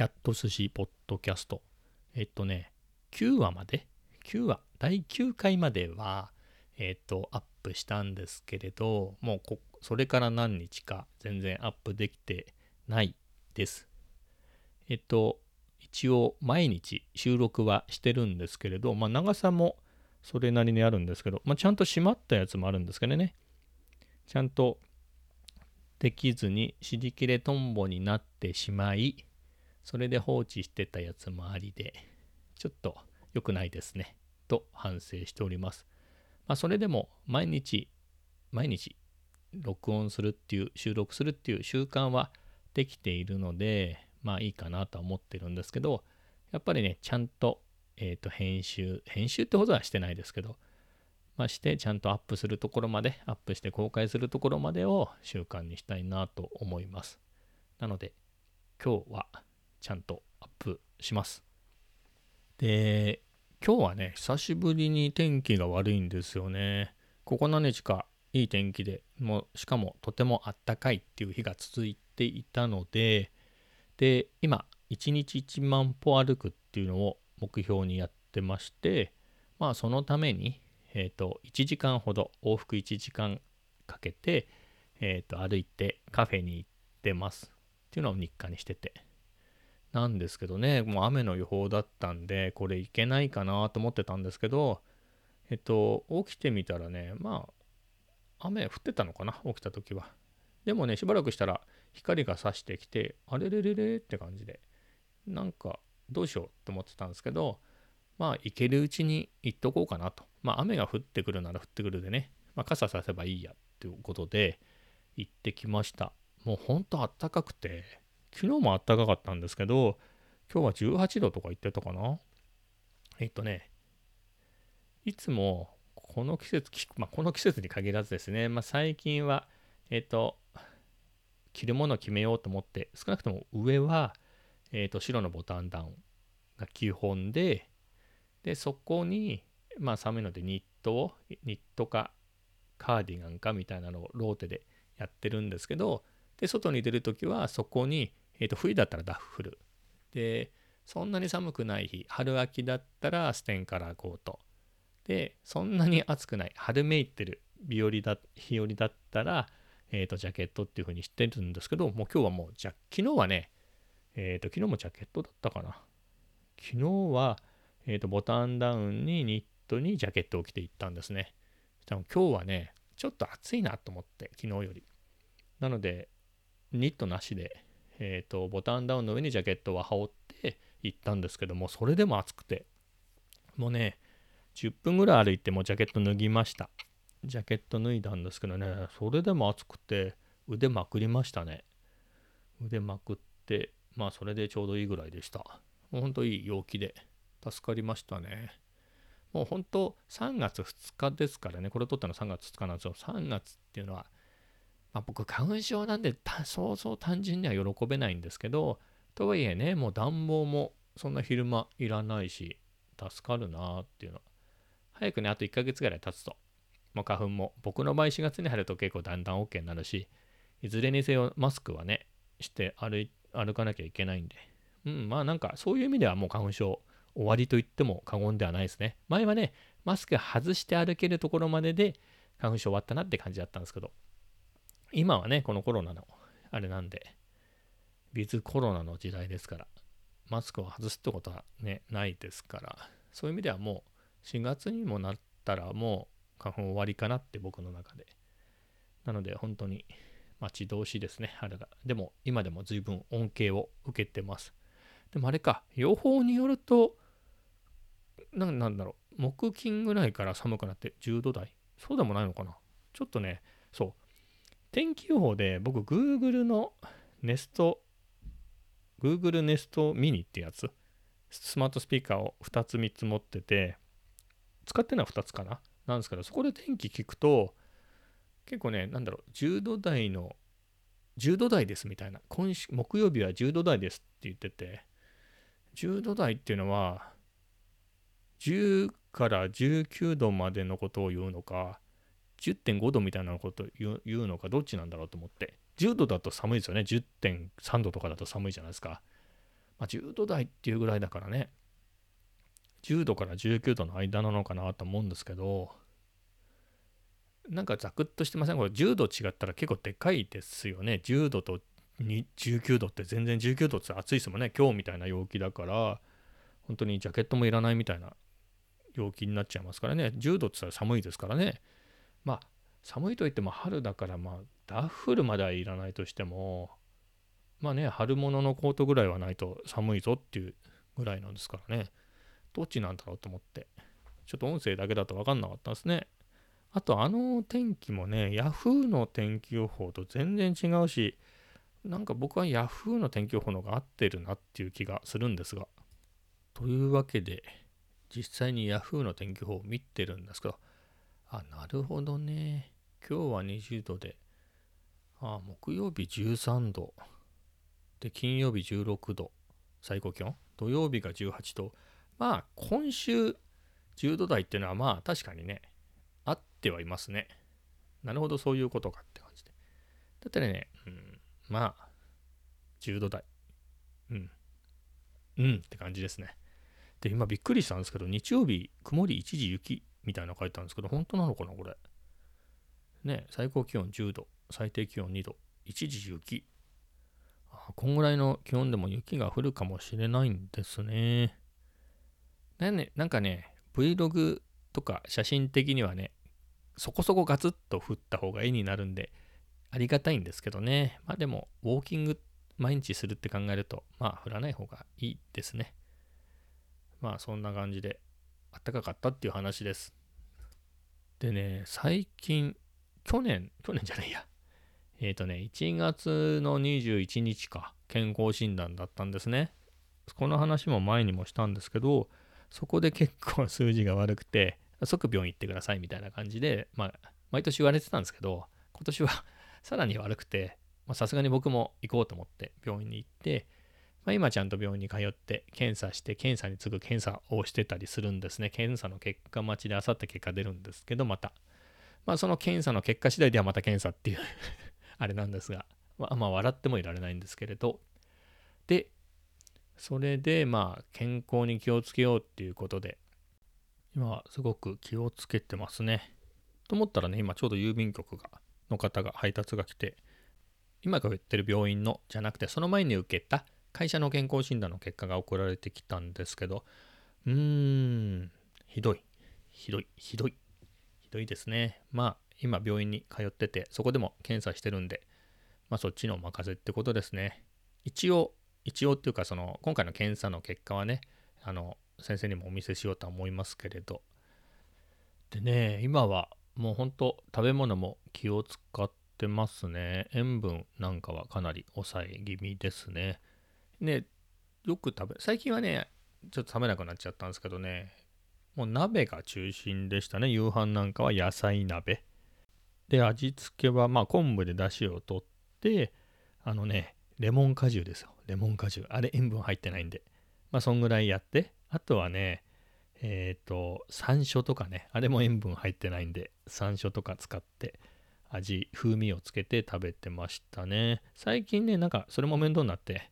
キャット寿司ポッドキャスト。えっとね、9話まで、9話、第9回までは、えっと、アップしたんですけれど、もうこ、それから何日か全然アップできてないです。えっと、一応毎日収録はしてるんですけれど、まあ、長さもそれなりにあるんですけど、まあ、ちゃんと閉まったやつもあるんですけどね。ちゃんとできずに尻切れトンボになってしまい、それで放置してたやつもありで、ちょっと良くないですね。と反省しております。まあ、それでも毎日、毎日録音するっていう、収録するっていう習慣はできているので、まあいいかなとは思ってるんですけど、やっぱりね、ちゃんと、えっ、ー、と、編集、編集ってことはしてないですけど、まあ、してちゃんとアップするところまで、アップして公開するところまでを習慣にしたいなと思います。なので、今日はちゃんとアップします。で、今日はね、久しぶりに天気が悪いんですよね。ここ何日かいい天気で、もうしかもとてもあったかいっていう日が続いていたので、で、今、1日1万歩歩くっていうのを目標にやってまして、まあそのために、えっ、ー、と、1時間ほど、往復1時間かけて、えっ、ー、と、歩いてカフェに行ってますっていうのを日課にしてて。なんですけどね、もう雨の予報だったんで、これいけないかなと思ってたんですけど、えっと、起きてみたらね、まあ、雨降ってたのかな、起きた時は。でもね、しばらくしたら光が差してきて、あれれれれって感じで、なんかどうしようって思ってたんですけど、まあ、行けるうちに行っとこうかなと。まあ、雨が降ってくるなら降ってくるでね、まあ、傘させばいいやっていうことで、行ってきました。もうほんとあったかくて、昨日もあったかかったんですけど、今日は18度とか言ってたかな？えっとね、いつもこの季節、まあ、この季節に限らずですね、まあ、最近は、えっと、着るものを決めようと思って、少なくとも上は、えっと、白のボタンダウンが基本で、で、そこに、まあ寒いのでニットを、ニットかカーディガンかみたいなのをローテでやってるんですけど、で、外に出るときはそこに、え、ー、と、冬だったらダッフル。で、そんなに寒くない日、春秋だったらステンカラーコート。で、そんなに暑くない、春めいてる日和だ日和だったら、え、ー、と、ジャケットっていう風にしてるんですけど、もう今日はもう、じゃ、昨日はね、えっ、ー、と、昨日もジャケットだったかな。昨日は、えっ、と、ボタンダウンにニットにジャケットを着ていったんですね。今日はね、ちょっと暑いなと思って、昨日より。なので、ニットなしで、え、ー、と、ボタンダウンの上にジャケットを羽織って行ったんですけども、それでも暑くて、もうね、10分ぐらい歩いてもジャケット脱ぎました。ジャケット脱いだんですけどね、それでも暑くて、腕まくりましたね。腕まくって、まあそれでちょうどいいぐらいでした。ほんといい陽気で、助かりましたね。もう本当3月2日ですからね、これ撮ったの3月2日なんですよ。3月っていうのは、まあ、僕、花粉症なんで、そうそう単純には喜べないんですけど、とはいえね、もう暖房もそんな昼間いらないし、助かるなーっていうの。早くね、あと1ヶ月ぐらい経つと、もう花粉も、僕の場合4月に入ると結構だんだん OK になるし、いずれにせよマスクはね、して歩歩かなきゃいけないんで、うん、まあなんかそういう意味ではもう花粉症終わりと言っても過言ではないですね。前はね、マスク外して歩けるところまでで花粉症終わったなって感じだったんですけど、今はね、このコロナのあれなんで、ビズコロナの時代ですから、マスクを外すってことはね、ないですから、そういう意味ではもう4月にもなったらもう花粉終わりかなって僕の中で。なので本当に待ち遠しいですね、あれが。でも今でも随分恩恵を受けてます。でもあれか、予報によると、ななんだろう、木金ぐらいから寒くなって10度台そうでもないのかなちょっとね、そう、天気予報で僕 Google の Nest Google Nest Mini ってやつスマートスピーカーを2つ3つ持ってて使ってるのは2つかな？なんですけどそこで天気聞くと結構ねなんだろう10度台の10度台ですみたいな。今週木曜日は10度台ですって言ってて10度台っていうのは10から19度までのことを言うのか10.5度みたいなこと言うのかどっちなんだろうと思って10度だと寒いですよね10.3度とかだと寒いじゃないですかまあ、10度台っていうぐらいだからね、10度から19度の間なのかなと思うんですけど、なんかザクッとしてません？これ10度違ったら結構でかいですよね。10度と19度って全然19度って暑いですもんね。今日みたいな陽気だから、本当にジャケットもいらないみたいな陽気になっちゃいますからね。10度って言ったら寒いですからね。まあ、寒いといっても春だから、まあ、ダッフルまではいらないとしても、まあね、春物のコートぐらいはないと寒いぞっていうぐらいなんですからね。どっちなんだろうと思って。ちょっと音声だけだと分かんなかったんですね。あと、あの天気もね、Yahoo の天気予報と全然違うし、なんか僕は Yahoo の天気予報の方が合ってるなっていう気がするんですが。というわけで、実際に Yahoo の天気予報を見てるんですけど、あ、なるほどね。今日は20度で、あ、木曜日13度。で、金曜日16度。最高気温？土曜日が18度。まあ、今週10度台っていうのはまあ確かにね、あってはいますね。なるほど、そういうことかって感じで。だったらね、うん、まあ、10度台。うん。うんって感じですね。で、今びっくりしたんですけど、日曜日、曇り一時雪みたいな書いてあるんですけど、本当なのかな、これ。ね、最高気温10度、最低気温2度、一時雪。こんぐらいの気温でも雪が降るかもしれないんですね。ね、なんかね、Vlog とか写真的にはね、そこそこガツッと降った方が絵になるんで、ありがたいんですけどね。まあでも、ウォーキング毎日するって考えると、まあ降らない方がいいですね。まあそんな感じで、あったかかったっていう話です。でね、最近、去年、去年じゃないや。えっ、ー、とね、1月の21日か、健康診断だったんですね。この話も前にもしたんですけど、そこで結構数字が悪くて、即病院行ってくださいみたいな感じで、まあ、毎年言われてたんですけど、今年は さらに悪くて、さすがに僕も行こうと思って病院に行って、まあ、今ちゃんと病院に通って検査して検査に次ぐ検査をしてたりするんですね。検査の結果待ちであさって結果出るんですけど、また。まあその検査の結果次第ではまた検査っていう あれなんですが、まあ、まあ笑ってもいられないんですけれど、で、それでまあ健康に気をつけようっていうことで今はすごく気をつけてますね。と思ったらね今ちょうど郵便局がの方が配達が来て今が言ってる病院のじゃなくてその前に受けた会社の健康診断の結果が送られてきたんですけどうーんひどい。ひどい。ひどい。ひどいですね。まあ今病院に通っててそこでも検査してるんでまあそっちのお任せってことですね。一応一応っていうかその今回の検査の結果はねあの先生にもお見せしようとは思いますけれど。でね今はもうほんと食べ物も気を使ってますね。塩分なんかはかなり抑え気味ですね。ねよく食べ最近はねちょっと食べなくなっちゃったんですけどねもう鍋が中心でしたね夕飯なんかは野菜鍋で味付けはまあ昆布で出汁を取ってあのねレモン果汁ですよ。レモン果汁。あれ塩分入ってないんで。まあそんぐらいやって。あとはね、えっ、ー、と、山椒とかね。あれも塩分入ってないんで、山椒とか使って味、風味をつけて食べてましたね。最近ね、なんかそれも面倒になって、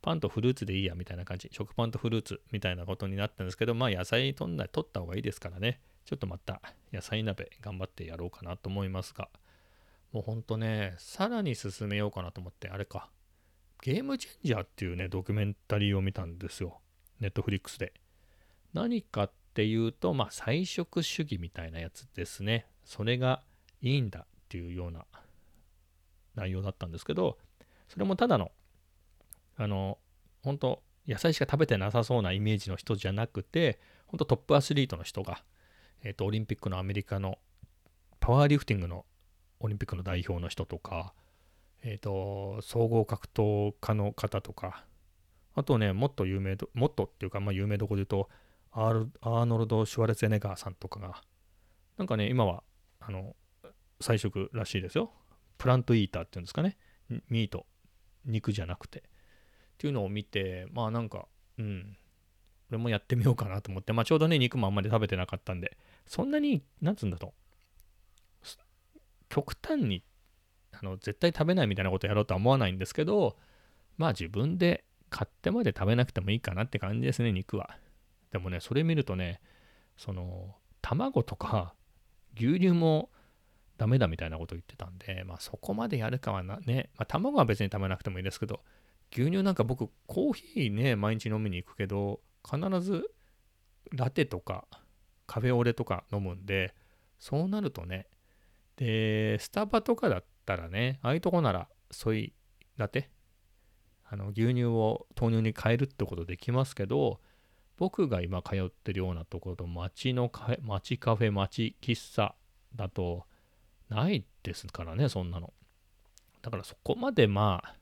パンとフルーツでいいやみたいな感じ。食パンとフルーツみたいなことになったんですけど、まあ野菜取んない取った方がいいですからね。ちょっとまた野菜鍋頑張ってやろうかなと思いますが、もうほんとね、さらに進めようかなと思って、あれか、ゲームチェンジャーっていうね、ドキュメンタリーを見たんですよ。ネットフリックスで。何かっていうと、まあ、菜食主義みたいなやつですね。それがいいんだっていうような内容だったんですけど、それもただの、あの、本当野菜しか食べてなさそうなイメージの人じゃなくて、本当トップアスリートの人が、えっ、ー、と、オリンピックのアメリカのパワーリフティングのオリンピックの代表の人とか、えっ、ー、と、総合格闘家の方とか、あとね、もっと有名ど、もっとっていうか、まあ有名どころで言うと、アーノルド・シュワレツェネガーさんとかが、なんかね、今は、あの、菜食らしいですよ。プラントイーターっていうんですかね。ミート、肉じゃなくて。っていうのを見て、まあなんか、うん、俺もやってみようかなと思って、まあちょうどね、肉もあんまり食べてなかったんで、そんなに、なんつうんだと、極端にあの絶対食べないみたいなことやろうとは思わないんですけどまあ自分で買ってまで食べなくてもいいかなって感じですね、肉は。でもね、それ見るとね、その、卵とか牛乳もダメだみたいなこと言ってたんで、まあそこまでやるかはな、ね、まあ卵は別に食べなくてもいいですけど、牛乳なんか僕コーヒーね、毎日飲みに行くけど、必ずラテとかカフェオレとか飲むんで、そうなるとね、で、スタバとかだったらね、ああいうとこならソイラテあの牛乳を豆乳に変えるってことできますけど、僕が今通ってるようなところと街のカフェ、街カフェ、街喫茶だとないですからね、そんなの。だからそこまでまあ、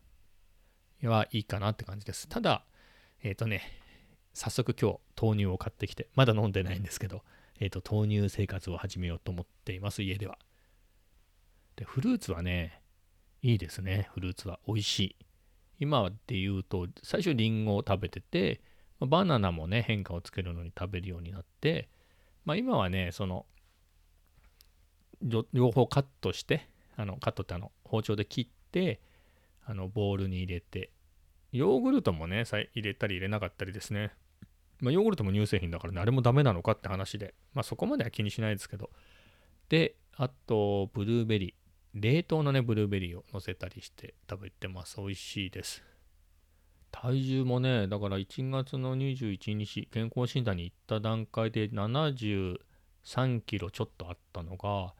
はい。い。かなって感じです。ただ、えっ、ー、とね、早速今日豆乳を買ってきて、まだ飲んでない。んですけど、えっ、ー、と豆乳生活を始めようと思ってい。ます、家では。で、フルーツはね、い。い。ですね、フルーツは。美味しい。今で言うと、最初リンゴを食べてて、バナナもね、変化をつけるのに食べるようになって、まあ今はね、その、両方カットして、あの、カットってあの、包丁で切って、あの、ボウルに入れて、ヨーグルトもね、入れたり入れなかったりですね。まあ、ヨーグルトも乳製品だからね、あれもダメなのかって話で、まあそこまでは気にしないですけど。で、あと、ブルーベリー。冷凍のね、ブルーベリーを乗せたりして食べてます。美味しいです。体重もね、だから1月の21日、健康診断に行った段階で73キロちょっとあったのが、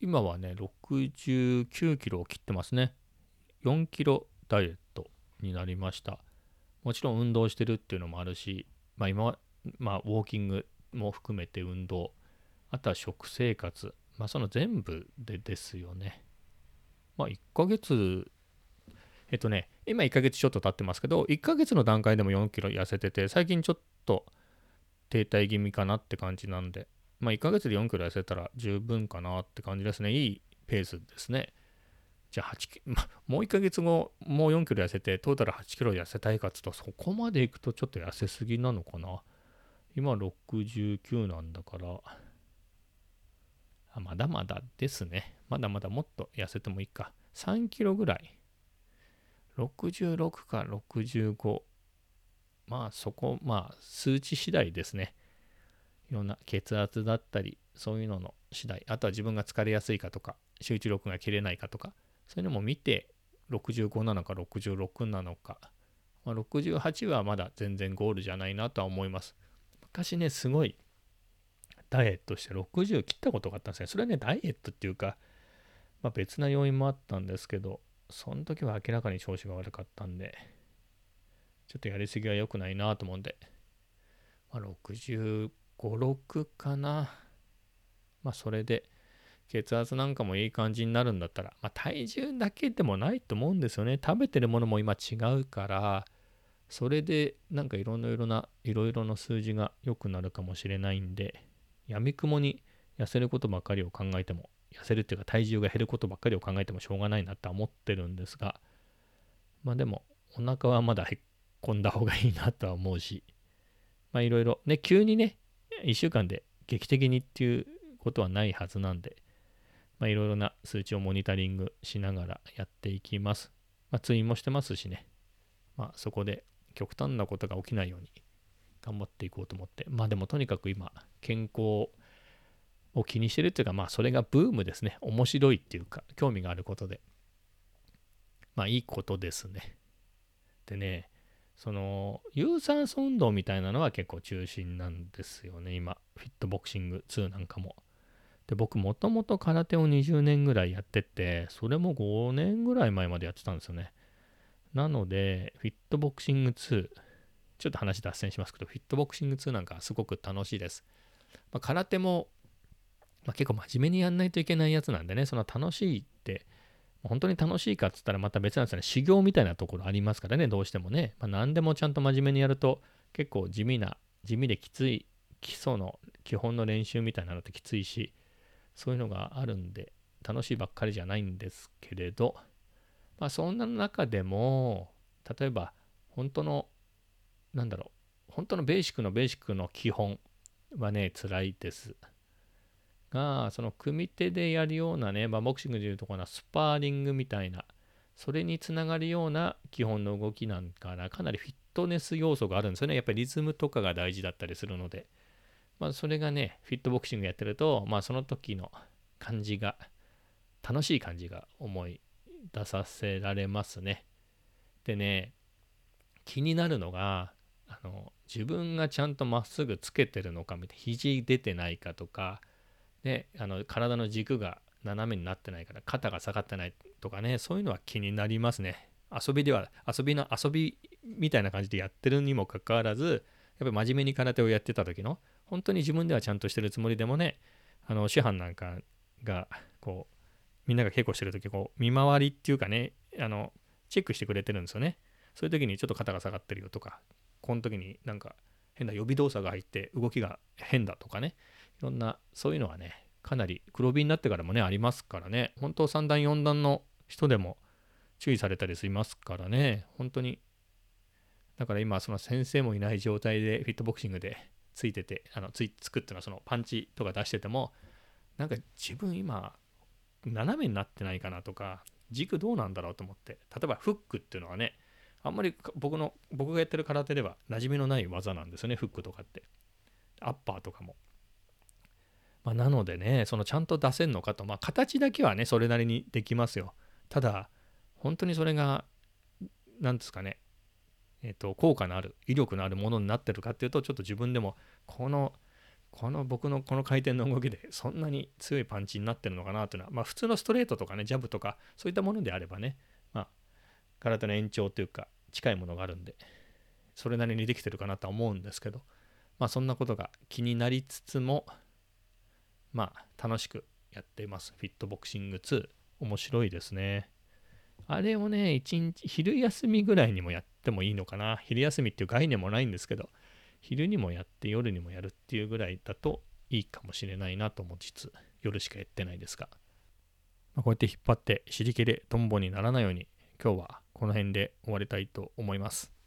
今はね、69キロを切ってますね。4キロダイエットになりました。もちろん運動してるっていうのもあるし、まあ今、まあウォーキングも含めて運動、あとは食生活、まあその全部でですよね。まあ1ヶ月、えっとね、今1ヶ月ちょっと経ってますけど、1ヶ月の段階でも4キロ痩せてて、最近ちょっと停滞気味かなって感じなんで、まあ、1ヶ月で4キロ痩せたら十分かなって感じですね。いいペースですね。じゃあ8キロ、まもう1ヶ月後、もう4キロ痩せて、トータル8キロ痩せたいかっつと、そこまでいくとちょっと痩せすぎなのかな。今69なんだから、あまだまだですね。まだまだもっと痩せてもいいか。3キロぐらい。66か65。まあそこ、まあ数値次第ですね。いろんな血圧だったり、そういうのの次第、あとは自分が疲れやすいかとか、集中力が切れないかとか、そういうのも見て、65なのか66なのか、まあ、68はまだ全然ゴールじゃないなとは思います。昔ね、すごいダイエットして60切ったことがあったんですね。それはね、ダイエットっていうか、まあ、別な要因もあったんですけど、その時は明らかに調子が悪かったんで、ちょっとやりすぎは良くないなと思うんで、まあ、65、6かな。まあ、それで、血圧なんかもいい感じになるんだったら、まあ、体重だけでもないと思うんですよね。食べてるものも今違うから、それでなんかいろんなな、いろいろな数字が良くなるかもしれないんで、やみくもに痩せることばかりを考えても、痩せるっていうか体重が減ることばっかりを考えてもしょうがないなって思ってるんですが、まあでも、お腹はまだへっこんだ方がいいなとは思うし、まあいろいろ、ね、急にね、1週間で劇的にっていうことはないはずなんで、まあいろいろな数値をモニタリングしながらやっていきます。まあ通院もしてますしね、まあそこで極端なことが起きないように頑張っていこうと思って、まあでもとにかく今、健康を気にしてるっていうか、まあそれがブームですね。面白いっていうか、興味があることで。まあいいことですね。でね、その、有酸素運動みたいなのは結構中心なんですよね、今。フィットボクシング2なんかも。で、僕もともと空手を20年ぐらいやってて、それも5年ぐらい前までやってたんですよね。なので、フィットボクシング2、ちょっと話脱線しますけど、フィットボクシング2なんかすごく楽しいです。まあ、空手も、まあ、結構真面目にやんないといけないやつなんでね、その楽しいって、本当に楽しいかっつったらまた別なんですよね。修行みたいなところありますからね、どうしてもね。まあ、何でもちゃんと真面目にやると結構地味な、地味できつい基礎の基本の練習みたいなのってきついし、そういうのがあるんで、楽しいばっかりじゃないんですけれど、まあそんな中でも、例えば本当のなんだろう、本当のベーシックのベーシックの基本はね、辛いです。が、その組手でやるようなね、まあ、ボクシングでいうところのスパーリングみたいな、それにつながるような基本の動きなんかなかなりフィットネス要素があるんですよねやっぱりリズムとかが大事だったりするのでまあそれがねフィットボクシングやってるとまあその時の感じが楽しい感じが思い出させられますね。でね気になるのがあの自分がちゃんとまっすぐつけてるのかみたいな肘出てないかとか、ね、あの体の軸が斜めになってないから肩が下がってないとかねそういうのは気になりますね。遊びでは遊びの遊びみたいな感じでやってるにもかかわらずやっぱり真面目に空手をやってた時の本当に自分ではちゃんとしてるつもりでもねあの師範なんかがこうみんなが稽古してる時こう見回りっていうかねあのチェックしてくれてるんですよね。そういう時にちょっと肩が下がってるよとかこの時になんか変な予備動作が入って動きが変だとかねいろんなそういうのはねかなり黒帯になってからもねありますからね。本当3段4段の人でも注意されたりしますからね。本当にだから今その先生もいない状態でフィットボクシングでついててあのついつくっていうのはそのパンチとか出しててもなんか自分今斜めになってないかなとか軸どうなんだろうと思って例えばフックっていうのはねあんまり僕の僕がやってる空手では馴染みのない技なんですよねフックとかって。アッパーとかも、まあ、なのでねそのちゃんと出せんのかと。まあ形だけはねそれなりにできますよ。ただ本当にそれが何ですかねえ、ー、と効果のある威力のあるものになってるかっていうとちょっと自分でもこのこの僕のこの回転の動きでそんなに強いパンチになってるのかなというのはまあ普通のストレートとかねジャブとかそういったものであればねまあ体の延長というか近いものがあるんでそれなりにできてるかなとは思うんですけどまあそんなことが気になりつつもまあ楽しくやっています。フィットボクシング2面白いですね。あれをね一日昼休みぐらいにもやってってもいいのかな昼休みっていう概念もないんですけど昼にもやって夜にもやるっていうぐらいだといいかもしれないなと思いつつ夜しかやってないですが、まあ、こうやって引っ張って尻切れトンボにならないように今日はこの辺で終わりたいと思います。